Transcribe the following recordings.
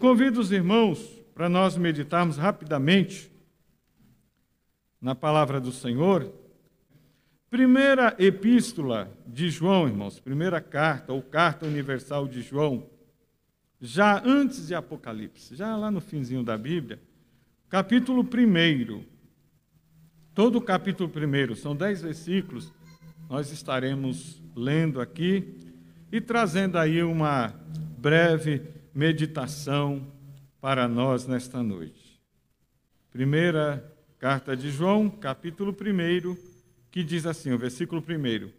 convido os irmãos para nós meditarmos rapidamente na palavra do Senhor. Primeira epístola de João, irmãos, primeira carta ou carta universal de João, já antes de Apocalipse, já lá no finzinho da Bíblia, capítulo 1. Todo o capítulo 1, são dez versículos, nós estaremos lendo aqui e trazendo aí uma breve meditação para nós nesta noite. Primeira carta de João, capítulo 1, que diz assim, o versículo 1: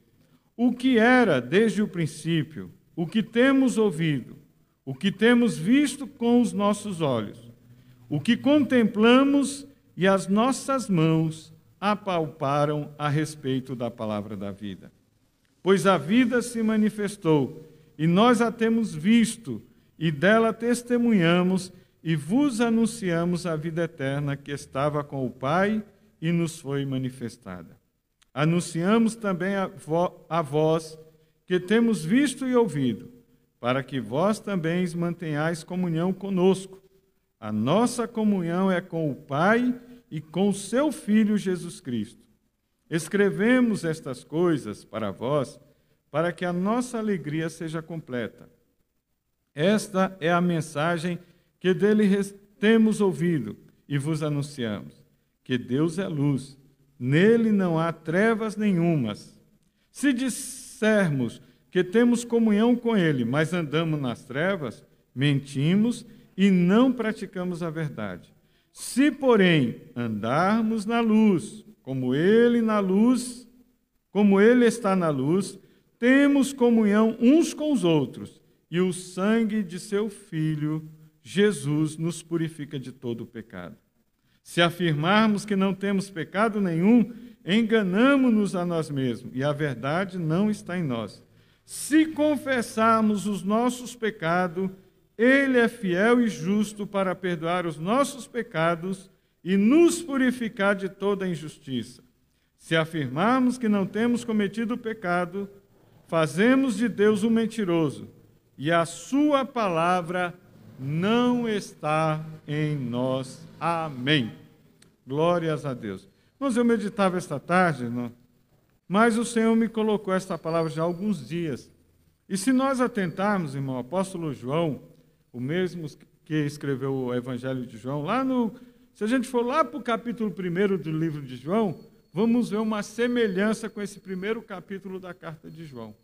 O que era desde o princípio, o que temos ouvido, o que temos visto com os nossos olhos, o que contemplamos e as nossas mãos apalparam a respeito da palavra da vida. Pois a vida se manifestou, e nós a temos visto, e dela testemunhamos e vos anunciamos a vida eterna que estava com o Pai e nos foi manifestada. Anunciamos também a, vós que temos visto e ouvido, para que vós também mantenhais comunhão conosco. A nossa comunhão é com o Pai e com o seu Filho Jesus Cristo. Escrevemos estas coisas para vós, para que a nossa alegria seja completa. Esta é a mensagem que dele temos ouvido e vos anunciamos: que Deus é luz, nele não há trevas nenhumas. Se dissermos que temos comunhão com ele, mas andamos nas trevas, mentimos e não praticamos a verdade. Se, porém, andarmos na luz, como ele na luz, como ele está na luz, temos comunhão uns com os outros, e o sangue de seu filho Jesus nos purifica de todo o pecado. Se afirmarmos que não temos pecado nenhum, enganamos-nos a nós mesmos e a verdade não está em nós. Se confessarmos os nossos pecados, Ele é fiel e justo para perdoar os nossos pecados e nos purificar de toda injustiça. Se afirmarmos que não temos cometido pecado, fazemos de Deus um mentiroso e a Sua palavra não está em nós. Amém. Glórias a Deus. Mas eu meditava esta tarde, não? mas o Senhor me colocou esta palavra já há alguns dias. E se nós atentarmos, irmão, o apóstolo João, o mesmo que escreveu o Evangelho de João, lá no. Se a gente for lá para o capítulo 1 do livro de João, vamos ver uma semelhança com esse primeiro capítulo da carta de João.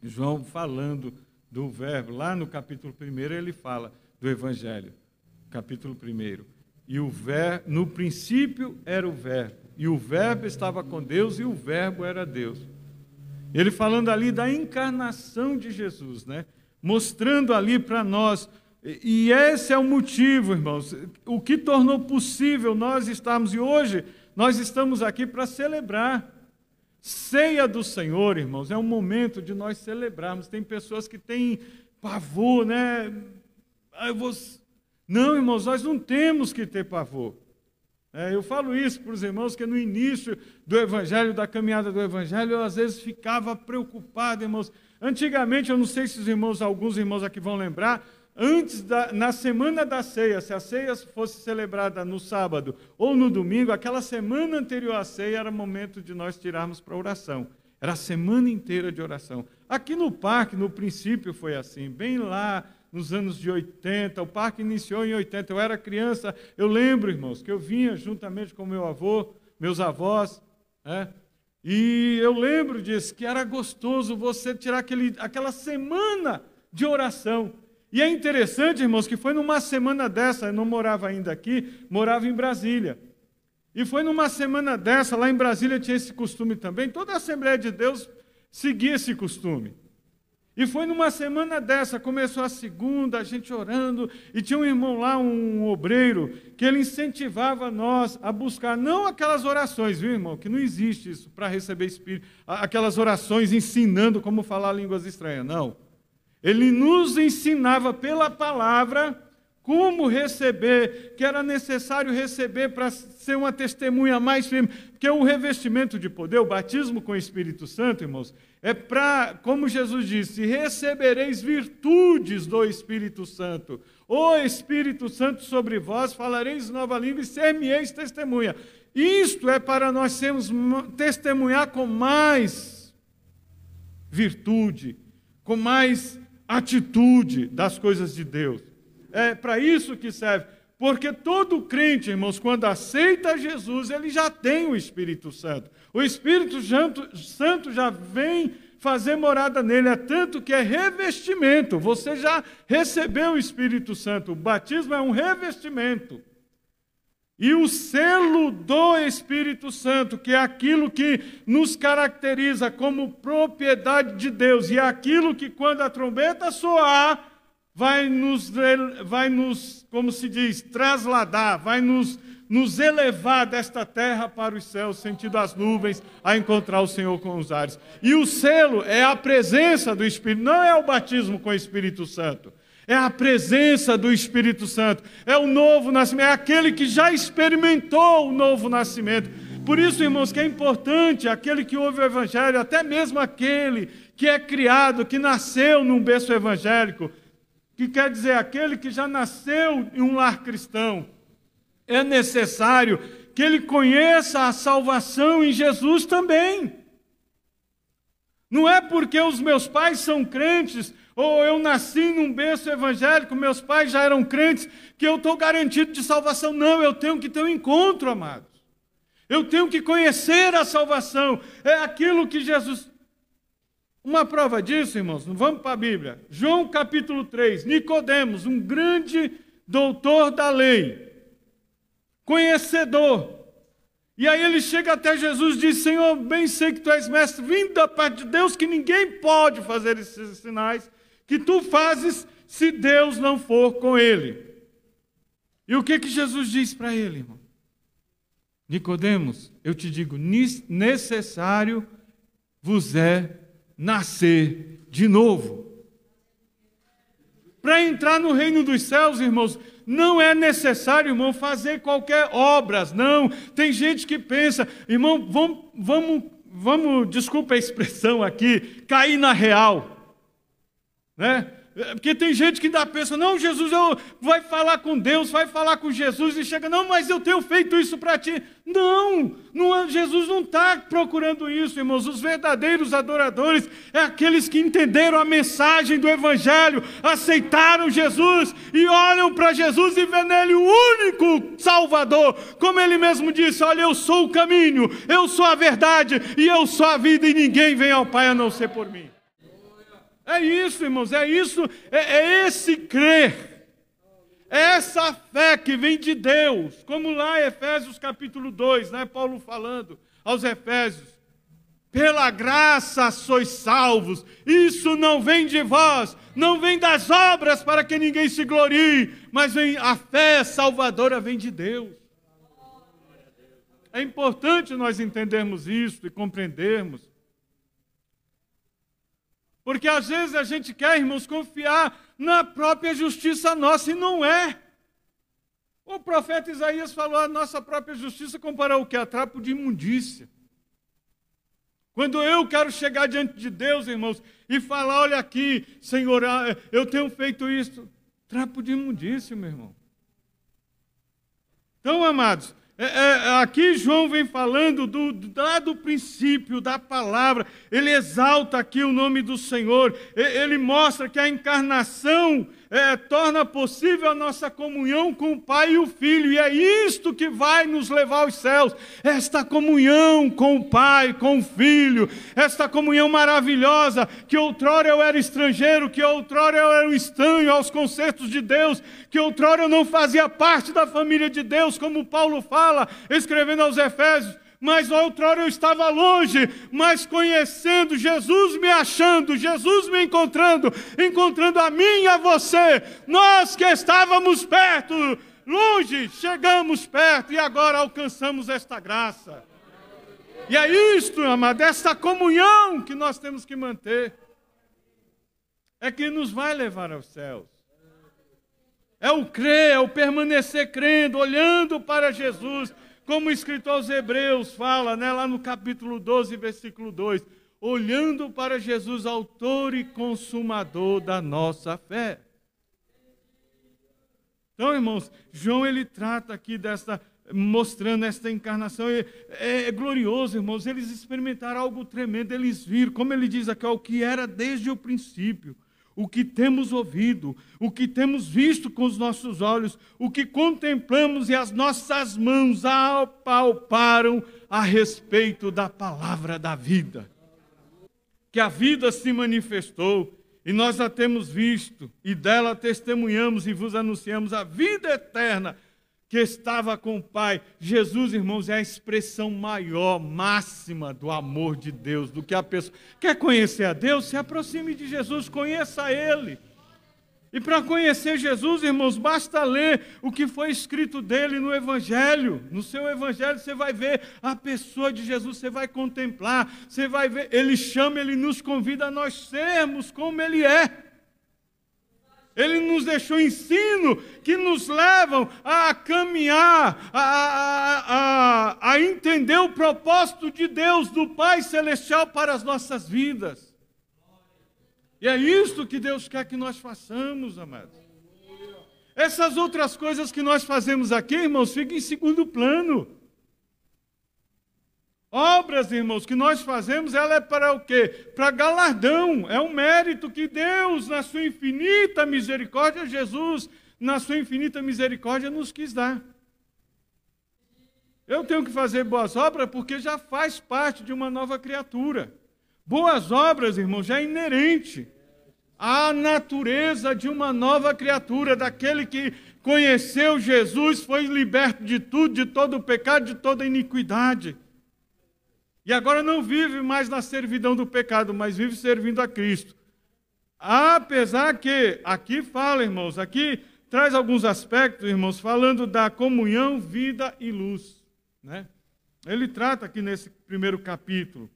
João falando do verbo, lá no capítulo 1, ele fala do Evangelho, capítulo 1. E o ver, no princípio era o verbo, e o verbo estava com Deus, e o verbo era Deus. Ele falando ali da encarnação de Jesus, né? mostrando ali para nós, e esse é o motivo, irmãos, o que tornou possível nós estarmos, e hoje nós estamos aqui para celebrar Ceia do Senhor, irmãos, é um momento de nós celebrarmos. Tem pessoas que têm pavor, né? Ah, vou... Não, irmãos, nós não temos que ter pavor. É, eu falo isso para os irmãos que no início do Evangelho, da caminhada do Evangelho, eu às vezes ficava preocupado, irmãos. Antigamente, eu não sei se os irmãos, alguns irmãos aqui vão lembrar, antes da, na semana da ceia, se a ceia fosse celebrada no sábado ou no domingo, aquela semana anterior à ceia era momento de nós tirarmos para oração. Era a semana inteira de oração. Aqui no parque, no princípio, foi assim, bem lá nos anos de 80. O parque iniciou em 80. Eu era criança, eu lembro, irmãos, que eu vinha juntamente com meu avô, meus avós, né? e eu lembro disso, que era gostoso você tirar aquele, aquela semana de oração. E é interessante, irmãos, que foi numa semana dessa, eu não morava ainda aqui, morava em Brasília. E foi numa semana dessa, lá em Brasília tinha esse costume também, toda a Assembleia de Deus seguia esse costume. E foi numa semana dessa, começou a segunda, a gente orando, e tinha um irmão lá, um obreiro, que ele incentivava nós a buscar, não aquelas orações, viu, irmão, que não existe isso para receber espírito, aquelas orações ensinando como falar línguas estranhas, não. Ele nos ensinava pela palavra como receber, que era necessário receber para ser uma testemunha mais firme. Porque o revestimento de poder, o batismo com o Espírito Santo, irmãos, é para, como Jesus disse, recebereis virtudes do Espírito Santo. O Espírito Santo sobre vós, falareis nova língua e ser-me-eis testemunha. Isto é para nós sermos testemunhar com mais virtude, com mais atitude das coisas de Deus. É para isso que serve. Porque todo crente, irmãos, quando aceita Jesus, ele já tem o Espírito Santo. O Espírito Santo já vem fazer morada nele, é tanto que é revestimento. Você já recebeu o Espírito Santo. O batismo é um revestimento. E o selo do Espírito Santo, que é aquilo que nos caracteriza como propriedade de Deus, e é aquilo que, quando a trombeta soar, vai nos, vai nos como se diz, trasladar, vai nos, nos elevar desta terra para os céus, sentido as nuvens, a encontrar o Senhor com os ares. E o selo é a presença do Espírito, não é o batismo com o Espírito Santo. É a presença do Espírito Santo, é o novo nascimento, é aquele que já experimentou o novo nascimento. Por isso, irmãos, que é importante aquele que ouve o Evangelho, até mesmo aquele que é criado, que nasceu num berço evangélico, que quer dizer aquele que já nasceu em um lar cristão, é necessário que ele conheça a salvação em Jesus também. Não é porque os meus pais são crentes ou eu nasci num berço evangélico, meus pais já eram crentes, que eu estou garantido de salvação. Não, eu tenho que ter um encontro, amados. Eu tenho que conhecer a salvação. É aquilo que Jesus. Uma prova disso, irmãos, vamos para a Bíblia. João capítulo 3, Nicodemos, um grande doutor da lei, conhecedor. E aí ele chega até Jesus e diz: Senhor, bem sei que tu és mestre, vindo da parte de Deus, que ninguém pode fazer esses sinais que tu fazes se Deus não for com ele. E o que que Jesus diz para ele, irmão? Nicodemos, eu te digo, necessário vos é nascer de novo. Para entrar no reino dos céus, irmãos, não é necessário, irmão, fazer qualquer obras, não. Tem gente que pensa, irmão, vamos, vamos, vamos, desculpa a expressão aqui, cair na real. Né? Porque tem gente que ainda pensa, não, Jesus eu, vai falar com Deus, vai falar com Jesus, e chega, não, mas eu tenho feito isso para ti. Não, não, Jesus não está procurando isso, irmãos. Os verdadeiros adoradores é aqueles que entenderam a mensagem do Evangelho, aceitaram Jesus e olham para Jesus e vê nele o único Salvador. Como ele mesmo disse: Olha, eu sou o caminho, eu sou a verdade e eu sou a vida, e ninguém vem ao Pai a não ser por mim. É isso, irmãos, é isso, é, é esse crer. É essa fé que vem de Deus, como lá em Efésios capítulo 2, né, Paulo falando aos Efésios. Pela graça sois salvos, isso não vem de vós, não vem das obras para que ninguém se glorie, mas vem, a fé salvadora vem de Deus. É importante nós entendermos isso e compreendermos. Porque às vezes a gente quer, irmãos, confiar na própria justiça nossa e não é. O profeta Isaías falou: a nossa própria justiça comparou o que? A trapo de imundícia. Quando eu quero chegar diante de Deus, irmãos, e falar: olha aqui, Senhor, ah, eu tenho feito isso, trapo de imundícia, meu irmão. Então, amados, é, é, aqui João vem falando do, lá do princípio da palavra, ele exalta aqui o nome do Senhor, ele mostra que a encarnação é, torna possível a nossa comunhão com o Pai e o Filho, e é isto que vai nos levar aos céus, esta comunhão com o Pai, com o Filho, esta comunhão maravilhosa, que outrora eu era estrangeiro, que outrora eu era um estranho aos concertos de Deus, que outrora eu não fazia parte da família de Deus, como Paulo fala, escrevendo aos Efésios, mas outrora eu estava longe, mas conhecendo Jesus, me achando, Jesus me encontrando, encontrando a mim e a você, nós que estávamos perto, longe, chegamos perto e agora alcançamos esta graça. E é isto, amado, esta comunhão que nós temos que manter, é que nos vai levar aos céus. É o crer, é o permanecer crendo, olhando para Jesus, como o escritor aos Hebreus fala, né, lá no capítulo 12, versículo 2, olhando para Jesus, autor e consumador da nossa fé. Então, irmãos, João ele trata aqui desta mostrando esta encarnação. É, é, é, glorioso, irmãos. Eles experimentaram algo tremendo. Eles viram, como ele diz aqui, o que era desde o princípio, o que temos ouvido, o que temos visto com os nossos olhos, o que contemplamos e as nossas mãos apalparam a respeito da palavra da vida. Que a vida se manifestou e nós a temos visto, e dela testemunhamos e vos anunciamos a vida eterna que estava com o Pai. Jesus, irmãos, é a expressão maior, máxima do amor de Deus, do que a pessoa. Quer conhecer a Deus? Se aproxime de Jesus, conheça Ele. E para conhecer Jesus, irmãos, basta ler o que foi escrito dele no Evangelho. No seu Evangelho você vai ver a pessoa de Jesus, você vai contemplar, você vai ver. Ele chama, ele nos convida a nós sermos como ele é. Ele nos deixou ensino que nos levam a caminhar, a, a, a, a entender o propósito de Deus, do Pai Celestial para as nossas vidas. E é isso que Deus quer que nós façamos, amados. Essas outras coisas que nós fazemos aqui, irmãos, ficam em segundo plano. Obras, irmãos, que nós fazemos, ela é para o quê? Para galardão. É um mérito que Deus, na sua infinita misericórdia, Jesus, na sua infinita misericórdia, nos quis dar. Eu tenho que fazer boas obras porque já faz parte de uma nova criatura. Boas obras, irmãos, já é inerente à natureza de uma nova criatura, daquele que conheceu Jesus, foi liberto de tudo, de todo o pecado, de toda iniquidade. E agora não vive mais na servidão do pecado, mas vive servindo a Cristo. Apesar que, aqui fala, irmãos, aqui traz alguns aspectos, irmãos, falando da comunhão, vida e luz. Né? Ele trata aqui nesse primeiro capítulo.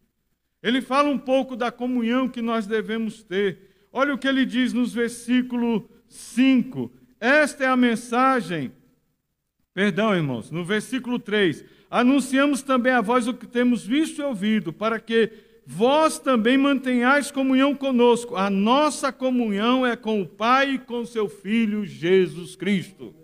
Ele fala um pouco da comunhão que nós devemos ter. Olha o que ele diz nos versículo 5. Esta é a mensagem. Perdão, irmãos, no versículo 3. Anunciamos também a vós o que temos visto e ouvido, para que vós também mantenhais comunhão conosco. A nossa comunhão é com o Pai e com seu Filho Jesus Cristo.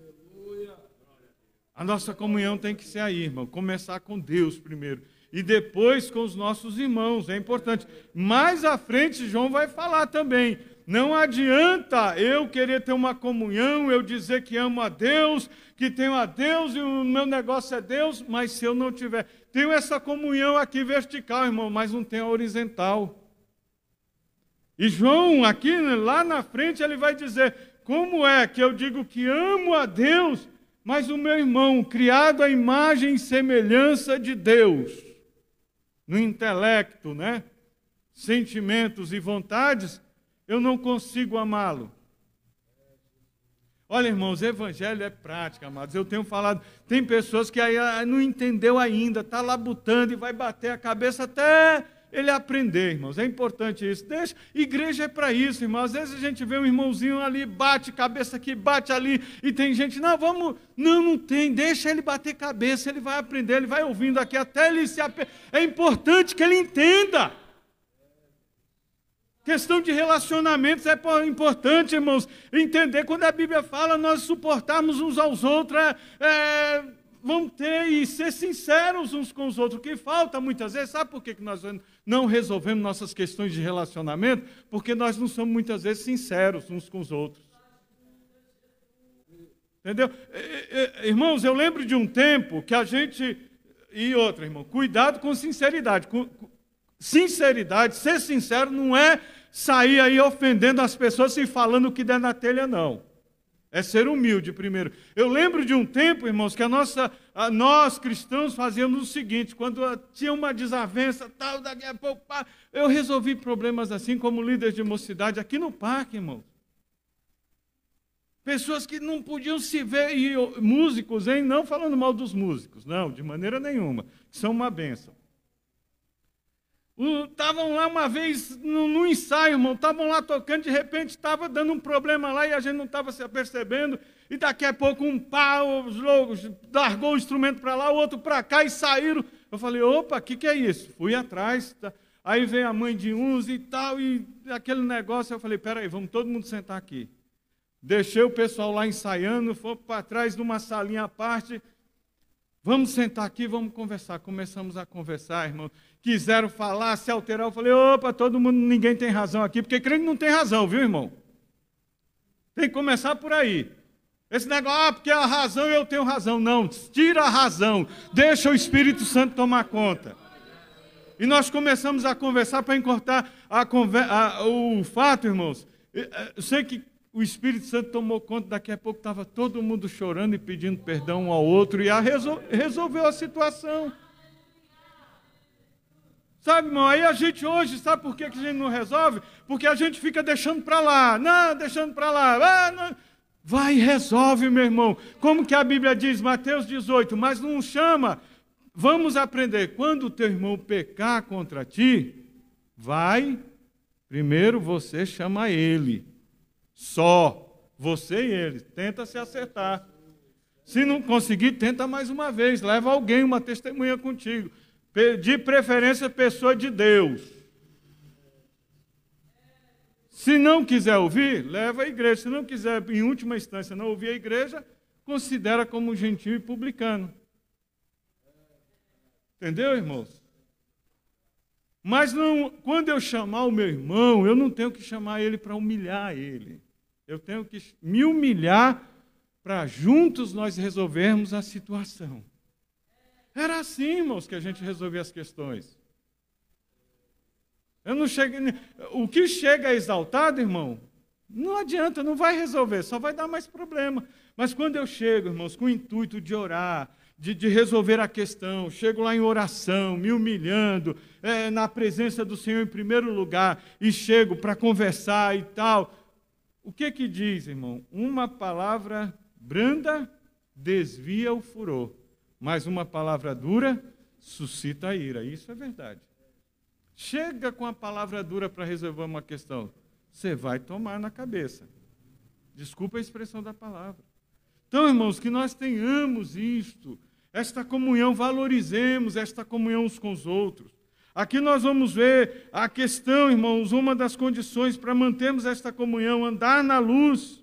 A nossa comunhão tem que ser aí, irmão. Começar com Deus primeiro e depois com os nossos irmãos, é importante. Mais à frente, João vai falar também. Não adianta eu querer ter uma comunhão, eu dizer que amo a Deus, que tenho a Deus e o meu negócio é Deus, mas se eu não tiver. Tenho essa comunhão aqui vertical, irmão, mas não tenho a horizontal. E João, aqui, lá na frente, ele vai dizer: como é que eu digo que amo a Deus, mas o meu irmão, criado à imagem e semelhança de Deus, no intelecto, né? sentimentos e vontades, eu não consigo amá-lo. Olha, irmãos, evangelho é prática, amados. Eu tenho falado, tem pessoas que aí ah, não entendeu ainda, está labutando e vai bater a cabeça até ele aprender, irmãos. É importante isso. Deixa, igreja é para isso, irmãos. Às vezes a gente vê um irmãozinho ali, bate cabeça aqui, bate ali, e tem gente, não, vamos, não, não tem, deixa ele bater cabeça, ele vai aprender, ele vai ouvindo aqui até ele se. É importante que ele entenda. Questão de relacionamentos é importante, irmãos, entender quando a Bíblia fala nós suportarmos uns aos outros, é, é vão ter e ser sinceros uns com os outros. O que falta muitas vezes, sabe por que nós não resolvemos nossas questões de relacionamento? Porque nós não somos muitas vezes sinceros uns com os outros. Entendeu? Irmãos, eu lembro de um tempo que a gente. E outra, irmão, cuidado com sinceridade. Sinceridade, ser sincero não é sair aí ofendendo as pessoas e falando o que der na telha, não. É ser humilde primeiro. Eu lembro de um tempo, irmãos, que a nossa, a nós cristãos fazíamos o seguinte: quando tinha uma desavença, tal, daqui a pouco, eu resolvi problemas assim como líder de mocidade aqui no parque, irmãos. Pessoas que não podiam se ver, e músicos, hein? Não falando mal dos músicos, não, de maneira nenhuma. São uma bênção. Estavam lá uma vez no, no ensaio, irmão, estavam lá tocando, de repente estava dando um problema lá e a gente não estava se apercebendo. E daqui a pouco um pau, os loucos, largou o instrumento para lá, o outro para cá e saíram. Eu falei, opa, o que, que é isso? Fui atrás. Tá. Aí veio a mãe de uns e tal, e aquele negócio. Eu falei, peraí, vamos todo mundo sentar aqui. Deixei o pessoal lá ensaiando, foi para trás de uma salinha à parte. Vamos sentar aqui, vamos conversar. Começamos a conversar, irmão. Quiseram falar, se alterar. Eu falei, opa, todo mundo, ninguém tem razão aqui, porque crente não tem razão, viu, irmão? Tem que começar por aí. Esse negócio, ah, porque a razão eu tenho razão. Não, tira a razão. Deixa o Espírito Santo tomar conta. E nós começamos a conversar para encurtar a, a, o fato, irmãos. Eu sei que o Espírito Santo tomou conta, daqui a pouco estava todo mundo chorando e pedindo perdão um ao outro e a resol resolveu a situação. Sabe, irmão, aí a gente hoje, sabe por que a gente não resolve? Porque a gente fica deixando para lá, não, deixando para lá, ah, não. vai e resolve, meu irmão. Como que a Bíblia diz, Mateus 18, mas não chama. Vamos aprender, quando o teu irmão pecar contra ti, vai, primeiro você chama ele. Só você e ele. Tenta se acertar. Se não conseguir, tenta mais uma vez. Leva alguém, uma testemunha contigo. De preferência, pessoa de Deus. Se não quiser ouvir, leva a igreja. Se não quiser, em última instância, não ouvir a igreja, considera como gentil e publicano. Entendeu, irmãos? Mas não, quando eu chamar o meu irmão, eu não tenho que chamar ele para humilhar ele. Eu tenho que me humilhar para juntos nós resolvermos a situação. Era assim, irmãos, que a gente resolvia as questões. Eu não chego, o que chega exaltado, irmão, não adianta, não vai resolver, só vai dar mais problema. Mas quando eu chego, irmãos, com o intuito de orar, de, de resolver a questão, chego lá em oração, me humilhando, é, na presença do Senhor em primeiro lugar, e chego para conversar e tal, o que que diz, irmão? Uma palavra branda desvia o furor, mas uma palavra dura suscita a ira. Isso é verdade. Chega com a palavra dura para resolver uma questão, você vai tomar na cabeça. Desculpa a expressão da palavra. Então, irmãos, que nós tenhamos isto, esta comunhão, valorizemos esta comunhão uns com os outros. Aqui nós vamos ver a questão, irmãos, uma das condições para mantermos esta comunhão, andar na luz.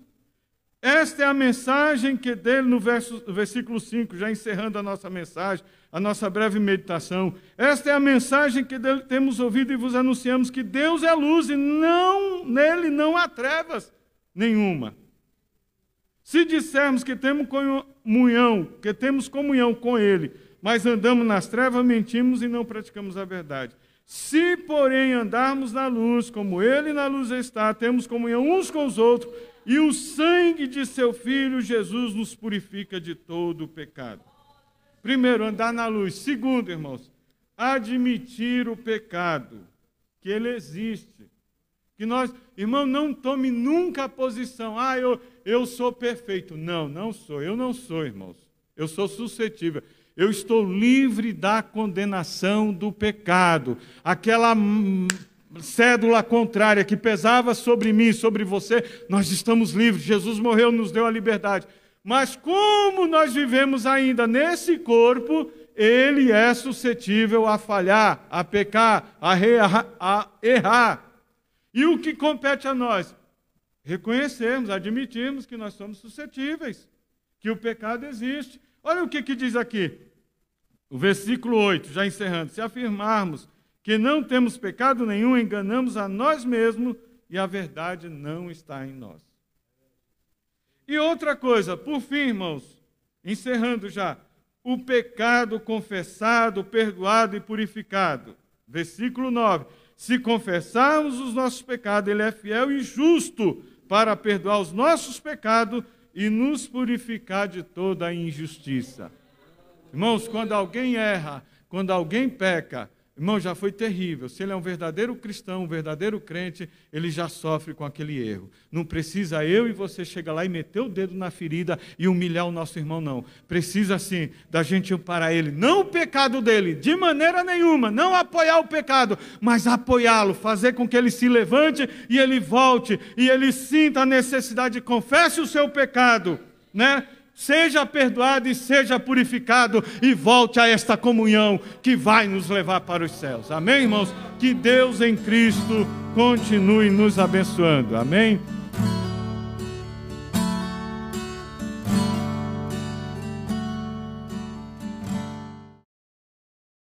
Esta é a mensagem que dele no verso, versículo 5, já encerrando a nossa mensagem, a nossa breve meditação. Esta é a mensagem que dele temos ouvido e vos anunciamos que Deus é luz e não nele não há trevas nenhuma. Se dissermos que temos comunhão, que temos comunhão com ele, mas andamos nas trevas, mentimos e não praticamos a verdade. Se, porém, andarmos na luz, como Ele na luz está, temos comunhão uns com os outros, e o sangue de seu Filho Jesus nos purifica de todo o pecado. Primeiro, andar na luz. Segundo, irmãos, admitir o pecado, que ele existe. Que nós, irmão, não tome nunca a posição, ah, eu, eu sou perfeito. Não, não sou. Eu não sou, irmãos. Eu sou suscetível eu estou livre da condenação do pecado. Aquela cédula contrária que pesava sobre mim, sobre você, nós estamos livres. Jesus morreu, nos deu a liberdade. Mas como nós vivemos ainda nesse corpo, ele é suscetível a falhar, a pecar, a, a errar. E o que compete a nós? Reconhecermos, admitirmos que nós somos suscetíveis, que o pecado existe. Olha o que, que diz aqui. O versículo 8, já encerrando: se afirmarmos que não temos pecado nenhum, enganamos a nós mesmos e a verdade não está em nós. E outra coisa, por fim, irmãos, encerrando já, o pecado confessado, perdoado e purificado. Versículo 9: Se confessarmos os nossos pecados, Ele é fiel e justo para perdoar os nossos pecados e nos purificar de toda a injustiça. Irmãos, quando alguém erra, quando alguém peca, Irmão, já foi terrível. Se ele é um verdadeiro cristão, um verdadeiro crente, ele já sofre com aquele erro. Não precisa eu e você chegar lá e meter o dedo na ferida e humilhar o nosso irmão, não. Precisa sim da gente amparar ele, não o pecado dele, de maneira nenhuma, não apoiar o pecado, mas apoiá-lo, fazer com que ele se levante e ele volte e ele sinta a necessidade, confesse o seu pecado, né? Seja perdoado e seja purificado e volte a esta comunhão que vai nos levar para os céus. Amém, irmãos? Que Deus em Cristo continue nos abençoando. Amém?